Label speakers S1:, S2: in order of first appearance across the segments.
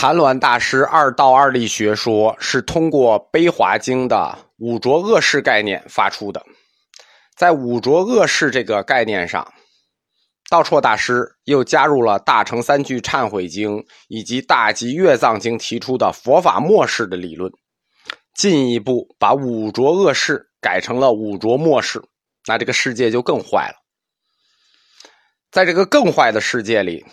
S1: 谭鸾大师二道二力学说是通过《悲华经》的五浊恶世概念发出的，在五浊恶世这个概念上，道绰大师又加入了《大乘三句忏悔经》以及《大集月藏经》提出的佛法末世的理论，进一步把五浊恶世改成了五浊末世，那这个世界就更坏了。在这个更坏的世界里。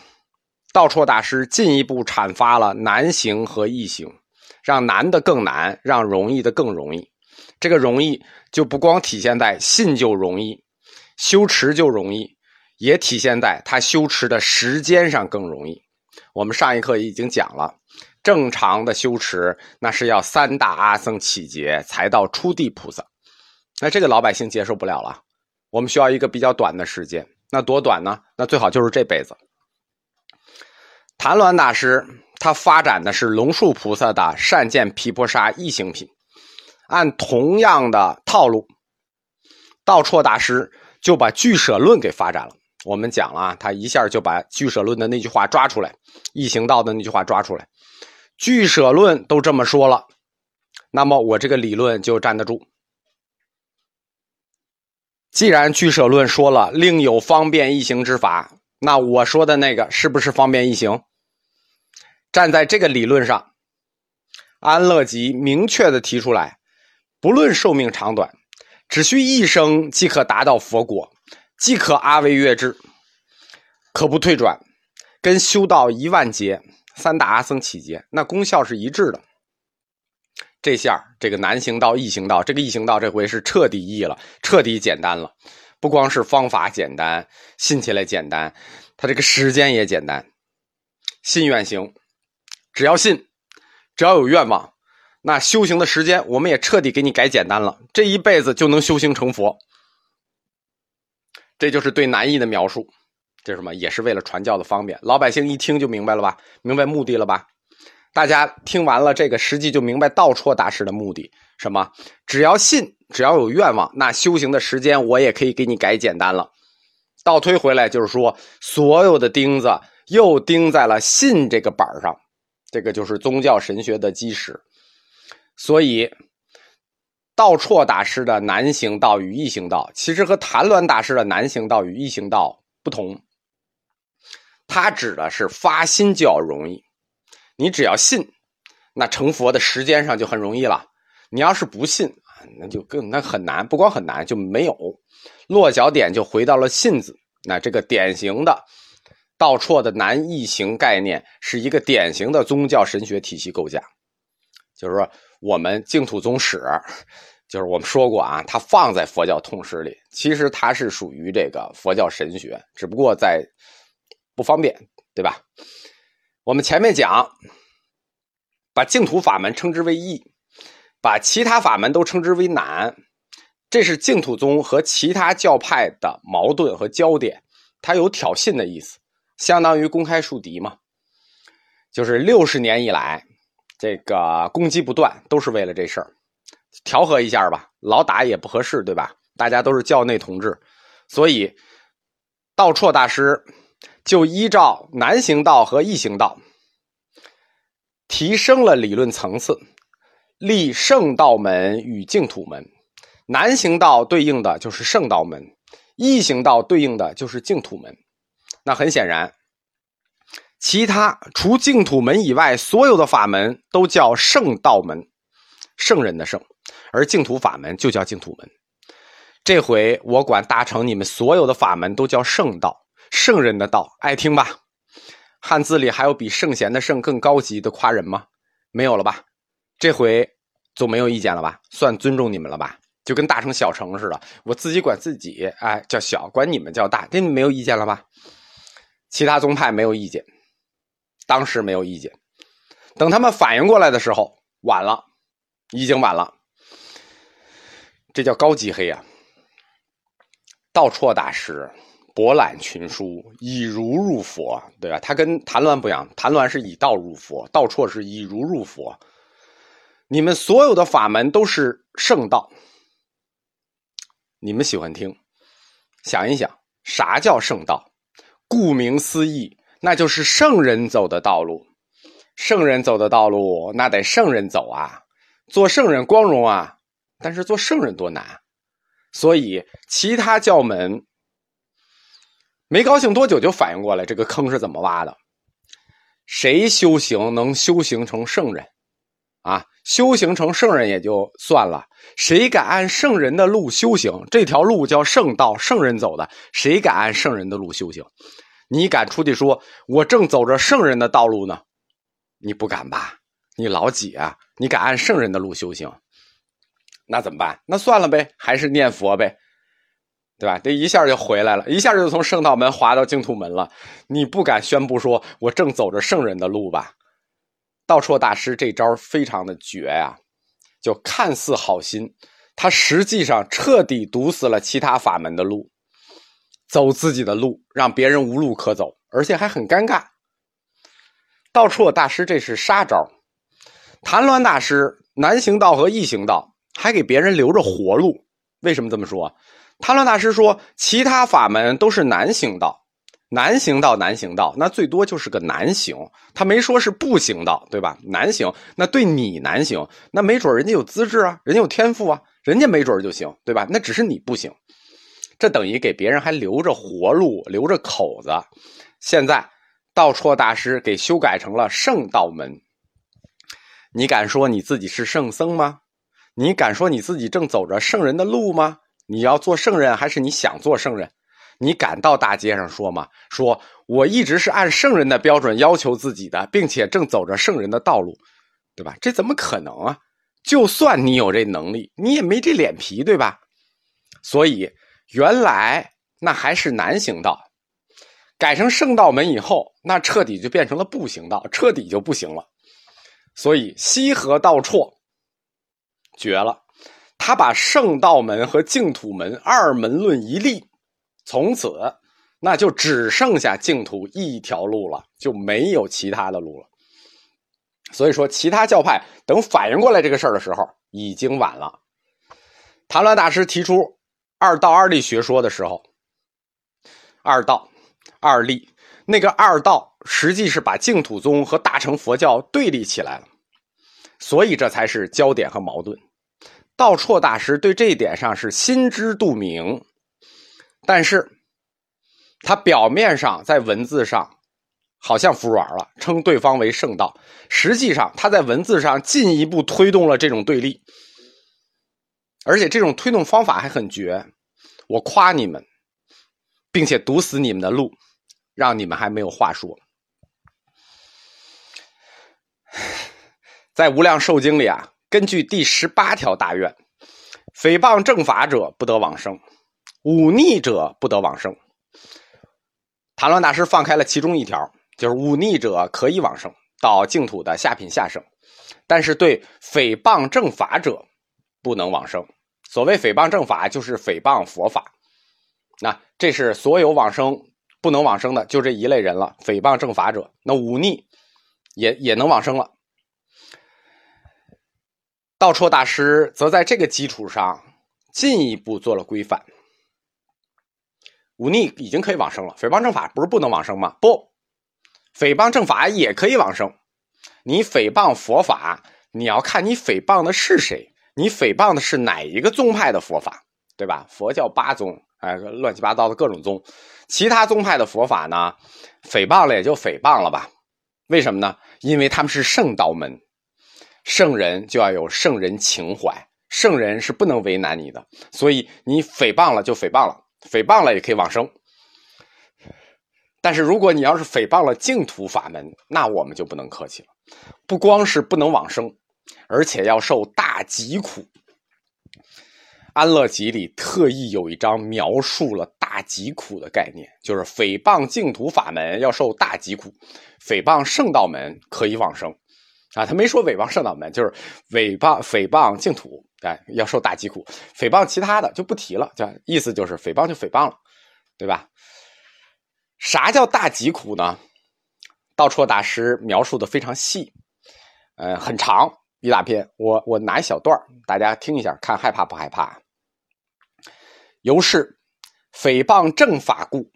S1: 道绰大师进一步阐发了难行和易行，让难的更难，让容易的更容易。这个容易就不光体现在信就容易，修持就容易，也体现在他修持的时间上更容易。我们上一课已经讲了，正常的修持那是要三大阿僧起劫才到初地菩萨，那这个老百姓接受不了了。我们需要一个比较短的时间，那多短呢？那最好就是这辈子。谭鸾大师他发展的是龙树菩萨的善见毗婆沙异行品，按同样的套路，道绰大师就把俱舍论给发展了。我们讲了啊，他一下就把俱舍论的那句话抓出来，异行道的那句话抓出来，俱舍论都这么说了，那么我这个理论就站得住。既然俱舍论说了另有方便异行之法。那我说的那个是不是方便异行？站在这个理论上，安乐集明确的提出来，不论寿命长短，只需一生即可达到佛果，即可阿惟越智，可不退转，跟修道一万劫、三大阿僧起劫，那功效是一致的。这下这个难行道、易行道，这个易行道这回是彻底易了，彻底简单了。不光是方法简单，信起来简单，它这个时间也简单。信愿行，只要信，只要有愿望，那修行的时间我们也彻底给你改简单了。这一辈子就能修行成佛。这就是对难易的描述。这是什么？也是为了传教的方便。老百姓一听就明白了吧？明白目的了吧？大家听完了这个，实际就明白道绰大师的目的。什么？只要信。只要有愿望，那修行的时间我也可以给你改简单了。倒推回来就是说，所有的钉子又钉在了信这个板上，这个就是宗教神学的基石。所以，道绰大师的难行道与易行道，其实和谭鸾大师的难行道与易行道不同。他指的是发心就要容易，你只要信，那成佛的时间上就很容易了。你要是不信，那就更那很难，不光很难，就没有落脚点，就回到了信字。那这个典型的道绰的难易行概念，是一个典型的宗教神学体系构架。就是说，我们净土宗史，就是我们说过啊，它放在佛教通史里，其实它是属于这个佛教神学，只不过在不方便，对吧？我们前面讲，把净土法门称之为易。把其他法门都称之为难，这是净土宗和其他教派的矛盾和焦点。它有挑衅的意思，相当于公开树敌嘛。就是六十年以来，这个攻击不断，都是为了这事儿，调和一下吧。老打也不合适，对吧？大家都是教内同志，所以道绰大师就依照南行道和易行道，提升了理论层次。立圣道门与净土门，南行道对应的就是圣道门，易行道对应的就是净土门。那很显然，其他除净土门以外，所有的法门都叫圣道门，圣人的圣，而净土法门就叫净土门。这回我管大成你们所有的法门都叫圣道，圣人的道，爱听吧？汉字里还有比圣贤的圣更高级的夸人吗？没有了吧？这回总没有意见了吧？算尊重你们了吧？就跟大成小成似的，我自己管自己，哎，叫小，管你们叫大，这没有意见了吧？其他宗派没有意见，当时没有意见，等他们反应过来的时候，晚了，已经晚了。这叫高级黑啊！道绰大师博览群书，以儒入佛，对吧？他跟谭鸾不一样，谭鸾是以道入佛，道绰是以儒入佛。你们所有的法门都是圣道，你们喜欢听？想一想，啥叫圣道？顾名思义，那就是圣人走的道路。圣人走的道路，那得圣人走啊，做圣人光荣啊。但是做圣人多难，所以其他教门没高兴多久就反应过来这个坑是怎么挖的。谁修行能修行成圣人啊？修行成圣人也就算了，谁敢按圣人的路修行？这条路叫圣道，圣人走的，谁敢按圣人的路修行？你敢出去说，我正走着圣人的道路呢？你不敢吧？你老几啊？你敢按圣人的路修行？那怎么办？那算了呗，还是念佛呗，对吧？这一下就回来了，一下就从圣道门滑到净土门了。你不敢宣布说我正走着圣人的路吧？道绰大师这招非常的绝呀，就看似好心，他实际上彻底堵死了其他法门的路，走自己的路，让别人无路可走，而且还很尴尬。道绰大师这是杀招，谭鸾大师南行道和异行道。还给别人留着活路，为什么这么说？谭鸾大师说，其他法门都是南行道，难行道，难行道，那最多就是个难行，他没说是不行道，对吧？难行，那对你难行，那没准人家有资质啊，人家有天赋啊，人家没准就行，对吧？那只是你不行，这等于给别人还留着活路，留着口子。现在道绰大师给修改成了圣道门，你敢说你自己是圣僧吗？你敢说你自己正走着圣人的路吗？你要做圣人，还是你想做圣人？你敢到大街上说吗？说我一直是按圣人的标准要求自己的，并且正走着圣人的道路，对吧？这怎么可能啊？就算你有这能力，你也没这脸皮，对吧？所以原来那还是难行道，改成圣道门以后，那彻底就变成了步行道，彻底就不行了。所以西河道绰。绝了！他把圣道门和净土门二门论一立，从此那就只剩下净土一条路了，就没有其他的路了。所以说，其他教派等反应过来这个事儿的时候，已经晚了。谭鸾大师提出二道二立学说的时候，二道二立，那个二道实际是把净土宗和大乘佛教对立起来了，所以这才是焦点和矛盾。道绰大师对这一点上是心知肚明，但是，他表面上在文字上好像服软了，称对方为圣道，实际上他在文字上进一步推动了这种对立，而且这种推动方法还很绝。我夸你们，并且堵死你们的路，让你们还没有话说。在《无量寿经》里啊。根据第十八条大愿，诽谤正法者不得往生，忤逆者不得往生。谭鸾大师放开了其中一条，就是忤逆者可以往生到净土的下品下生，但是对诽谤正法者不能往生。所谓诽谤正法，就是诽谤佛法。那这是所有往生不能往生的，就这一类人了。诽谤正法者，那忤逆也也能往生了。道绰大师则在这个基础上进一步做了规范。忤逆已经可以往生了，诽谤正法不是不能往生吗？不，诽谤正法也可以往生。你诽谤佛法，你要看你诽谤的是谁，你诽谤的是哪一个宗派的佛法，对吧？佛教八宗，哎，乱七八糟的各种宗，其他宗派的佛法呢，诽谤了也就诽谤了吧？为什么呢？因为他们是圣道门。圣人就要有圣人情怀，圣人是不能为难你的，所以你诽谤了就诽谤了，诽谤了也可以往生。但是如果你要是诽谤了净土法门，那我们就不能客气了，不光是不能往生，而且要受大疾苦。安乐集里特意有一章描述了大疾苦的概念，就是诽谤净土法门要受大疾苦，诽谤圣道门可以往生。啊，他没说诽谤圣道门，就是诽谤诽谤净土，哎，要受大疾苦。诽谤其他的就不提了，就意思就是诽谤就诽谤了，对吧？啥叫大疾苦呢？道绰大师描述的非常细，呃，很长一大篇，我我拿一小段大家听一下，看害怕不害怕？由是诽谤正法故，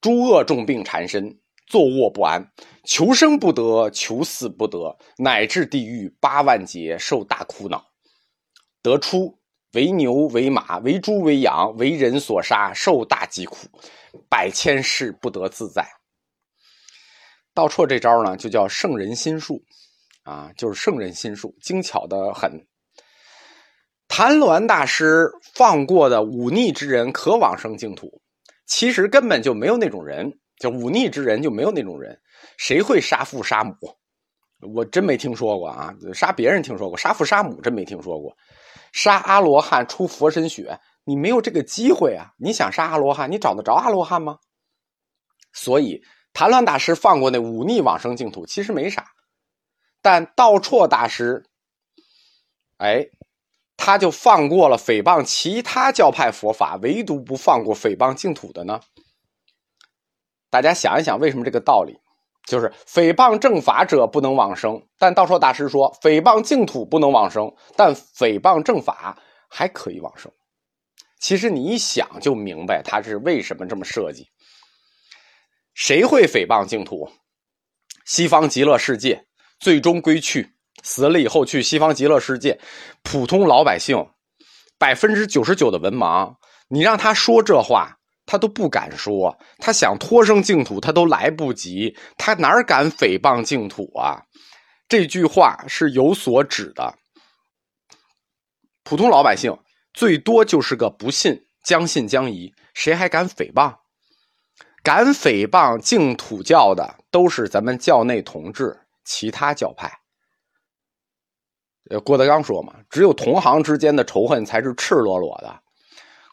S1: 诸恶重病缠身，坐卧不安，求生不得，求死不得，乃至地狱八万劫，受大苦恼。得出为牛为马为猪为羊为人所杀，受大疾苦，百千世不得自在。道绰这招呢，就叫圣人心术，啊，就是圣人心术，精巧的很。谭鸾大师放过的忤逆之人可往生净土，其实根本就没有那种人，就忤逆之人就没有那种人。谁会杀父杀母？我真没听说过啊！杀别人听说过，杀父杀母真没听说过。杀阿罗汉出佛身血，你没有这个机会啊！你想杀阿罗汉，你找得着阿罗汉吗？所以谭乱大师放过那忤逆往生净土，其实没啥。但道绰大师，哎。他就放过了诽谤其他教派佛法，唯独不放过诽谤净土的呢？大家想一想，为什么这个道理？就是诽谤正法者不能往生，但道绰大师说诽谤净土不能往生，但诽谤正法还可以往生。其实你一想就明白他是为什么这么设计。谁会诽谤净土？西方极乐世界最终归去。死了以后去西方极乐世界，普通老百姓百分之九十九的文盲，你让他说这话，他都不敢说。他想脱生净土，他都来不及，他哪敢诽谤净土啊？这句话是有所指的。普通老百姓最多就是个不信，将信将疑，谁还敢诽谤？敢诽谤净土教的，都是咱们教内同志，其他教派。郭德纲说嘛：“只有同行之间的仇恨才是赤裸裸的，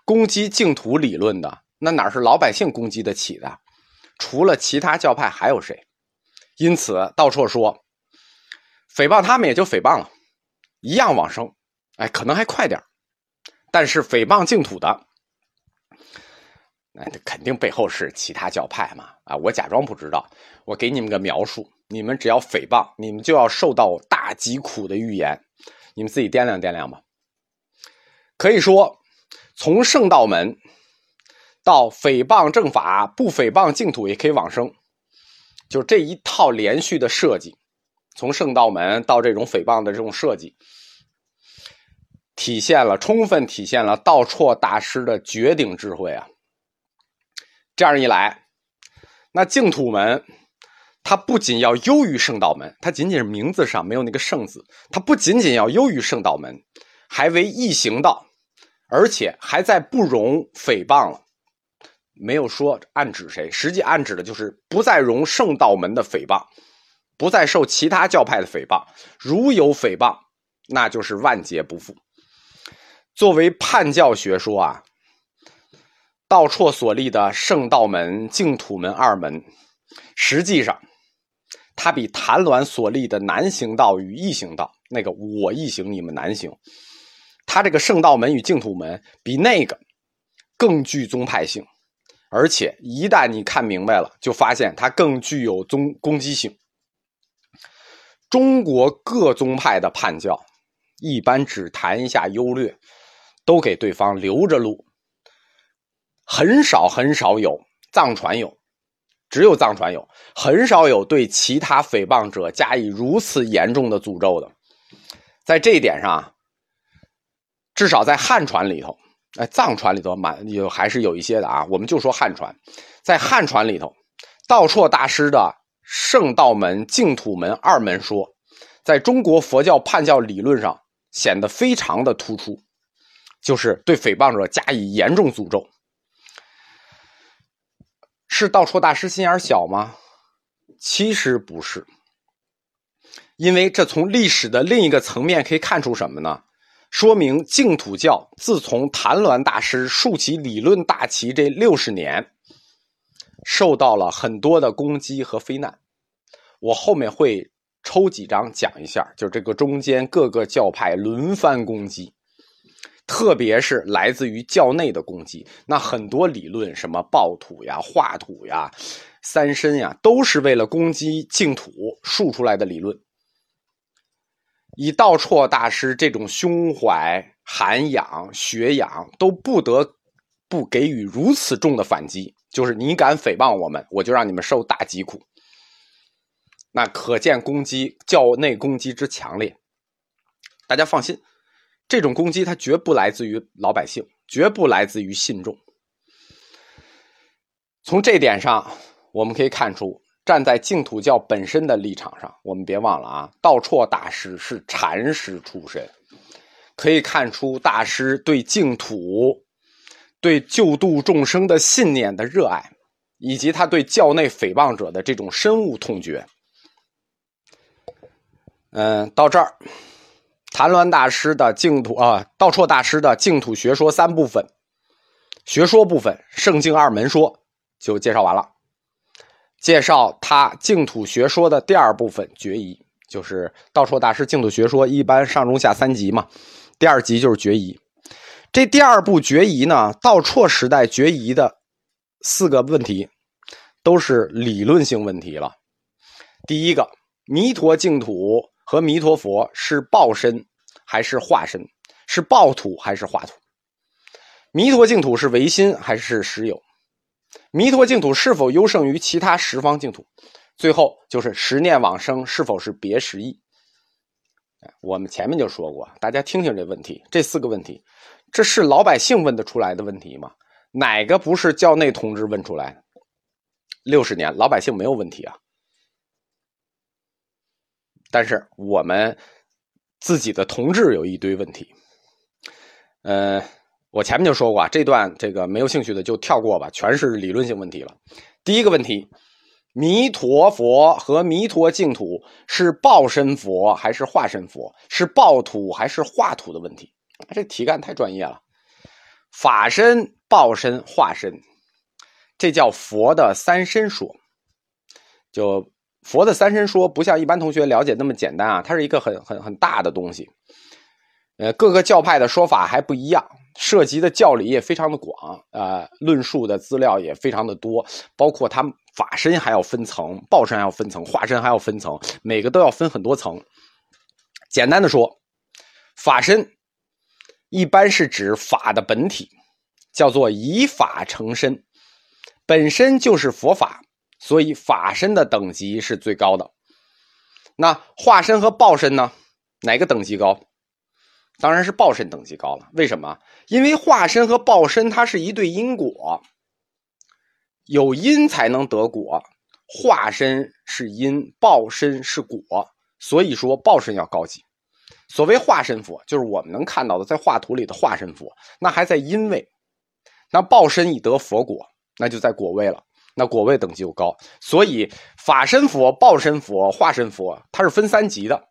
S1: 攻击净土理论的，那哪是老百姓攻击得起的？除了其他教派还有谁？因此，道绰说，诽谤他们也就诽谤了，一样往生，哎，可能还快点但是诽谤净土的，那肯定背后是其他教派嘛！啊，我假装不知道，我给你们个描述。”你们只要诽谤，你们就要受到大疾苦的预言。你们自己掂量掂量吧。可以说，从圣道门到诽谤正法，不诽谤净土也可以往生，就这一套连续的设计，从圣道门到这种诽谤的这种设计，体现了充分体现了道绰大师的绝顶智慧啊！这样一来，那净土门。它不仅要优于圣道门，它仅仅是名字上没有那个“圣”字，它不仅仅要优于圣道门，还为异行道，而且还在不容诽谤了。没有说暗指谁，实际暗指的就是不再容圣道门的诽谤，不再受其他教派的诽谤。如有诽谤，那就是万劫不复。作为叛教学说啊，道绰所立的圣道门、净土门二门，实际上。他比谭鸾所立的南行道与异行道，那个我异行，你们南行。他这个圣道门与净土门比那个更具宗派性，而且一旦你看明白了，就发现它更具有宗攻击性。中国各宗派的叛教，一般只谈一下优劣，都给对方留着路，很少很少有藏传有。只有藏传有，很少有对其他诽谤者加以如此严重的诅咒的。在这一点上，至少在汉传里头，哎，藏传里头满有还是有一些的啊。我们就说汉传，在汉传里头，道绰大师的圣道门、净土门二门说，在中国佛教叛教理论上显得非常的突出，就是对诽谤者加以严重诅咒。是道绰大师心眼小吗？其实不是，因为这从历史的另一个层面可以看出什么呢？说明净土教自从谭鸾大师竖起理论大旗这六十年，受到了很多的攻击和非难。我后面会抽几章讲一下，就这个中间各个教派轮番攻击。特别是来自于教内的攻击，那很多理论，什么暴土呀、化土呀、三身呀，都是为了攻击净土竖出来的理论。以道绰大师这种胸怀涵养、学养，都不得不给予如此重的反击，就是你敢诽谤我们，我就让你们受大疾苦。那可见攻击教内攻击之强烈。大家放心，这种攻击它绝不来自于老百姓，绝不来自于信众。从这点上，我们可以看出，站在净土教本身的立场上，我们别忘了啊，道绰大师是禅师出身，可以看出大师对净土、对救度众生的信念的热爱，以及他对教内诽谤者的这种深恶痛绝。嗯，到这儿，谭鸾大师的净土啊，道绰大师的净土学说三部分，学说部分圣境二门说就介绍完了。介绍他净土学说的第二部分决疑，就是道绰大师净土学说一般上中下三集嘛，第二集就是决疑。这第二部决疑呢，道绰时代决疑的四个问题，都是理论性问题了。第一个，弥陀净土。和弥陀佛是报身还是化身？是报土还是化土？弥陀净土是唯心还是实有？弥陀净土是否优胜于其他十方净土？最后就是十念往生是否是别实义？我们前面就说过，大家听听这问题，这四个问题，这是老百姓问得出来的问题吗？哪个不是教内同志问出来的？六十年，老百姓没有问题啊。但是我们自己的同志有一堆问题，呃，我前面就说过啊，这段这个没有兴趣的就跳过吧，全是理论性问题了。第一个问题，弥陀佛和弥陀净土是报身佛还是化身佛？是报土还是化土的问题？这题干太专业了。法身、报身、化身，这叫佛的三身说，就。佛的三身说不像一般同学了解那么简单啊，它是一个很很很大的东西，呃，各个教派的说法还不一样，涉及的教理也非常的广，呃，论述的资料也非常的多，包括他法身还要分层，报身还要分层，化身还要分层，每个都要分很多层。简单的说，法身一般是指法的本体，叫做以法成身，本身就是佛法。所以法身的等级是最高的，那化身和报身呢？哪个等级高？当然是报身等级高了。为什么？因为化身和报身它是一对因果，有因才能得果，化身是因，报身是果，所以说报身要高级。所谓化身佛，就是我们能看到的在画图里的化身佛，那还在因位；那报身已得佛果，那就在果位了。那果位等级又高，所以法身佛、报身佛、化身佛，它是分三级的，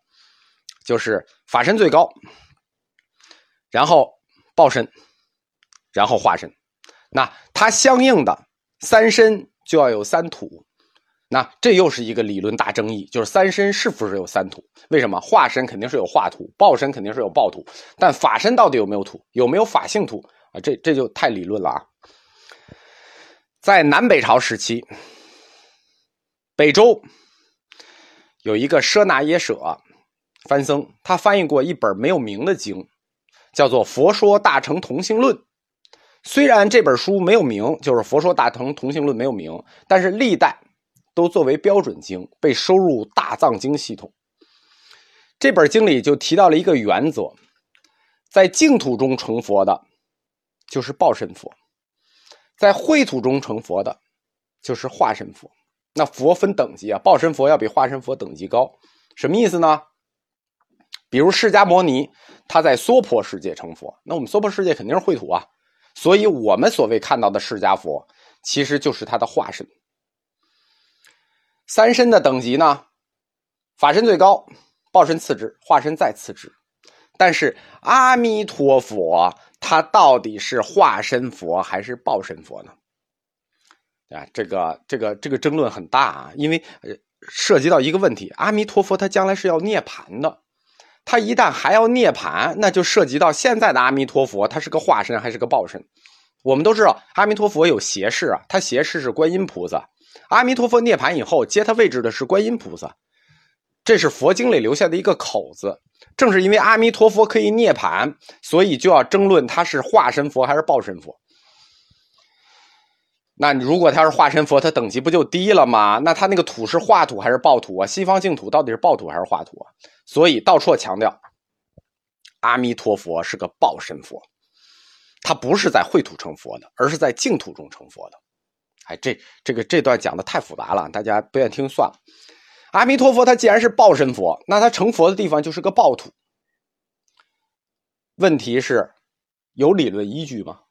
S1: 就是法身最高，然后报身，然后化身。那它相应的三身就要有三土，那这又是一个理论大争议，就是三身是不是有三土？为什么化身肯定是有化土，报身肯定是有报土，但法身到底有没有土？有没有法性土啊？这这就太理论了啊！在南北朝时期，北周有一个舍那耶舍翻僧，他翻译过一本没有名的经，叫做《佛说大乘同性论》。虽然这本书没有名，就是《佛说大乘同性论》没有名，但是历代都作为标准经，被收入大藏经系统。这本经里就提到了一个原则：在净土中成佛的，就是报身佛。在秽土中成佛的，就是化身佛。那佛分等级啊，报身佛要比化身佛等级高，什么意思呢？比如释迦牟尼，他在娑婆世界成佛，那我们娑婆世界肯定是秽土啊，所以我们所谓看到的释迦佛，其实就是他的化身。三身的等级呢，法身最高，报身次之，化身再次之。但是阿弥陀佛。他到底是化身佛还是报身佛呢？啊，这个这个这个争论很大啊，因为涉及到一个问题：阿弥陀佛他将来是要涅槃的，他一旦还要涅盘，那就涉及到现在的阿弥陀佛他是个化身还是个报身？我们都知道阿弥陀佛有胁侍啊，他胁侍是观音菩萨，阿弥陀佛涅盘以后接他位置的是观音菩萨，这是佛经里留下的一个口子。正是因为阿弥陀佛可以涅槃，所以就要争论他是化身佛还是报身佛。那如果他是化身佛，他等级不就低了吗？那他那个土是化土还是爆土啊？西方净土到底是爆土还是化土啊？所以道绰强调，阿弥陀佛是个报身佛，他不是在秽土成佛的，而是在净土中成佛的。哎，这这个这段讲的太复杂了，大家不愿听算了。阿弥陀佛他既然是报身佛，那他成佛的地方就是个报土。问题是，有理论依据吗？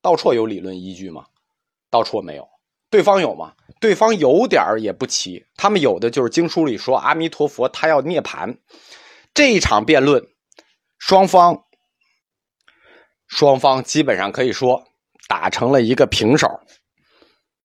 S1: 道绰有理论依据吗？道绰没有，对方有吗？对方有点也不齐。他们有的就是经书里说阿弥陀佛他要涅盘。这一场辩论，双方双方基本上可以说打成了一个平手。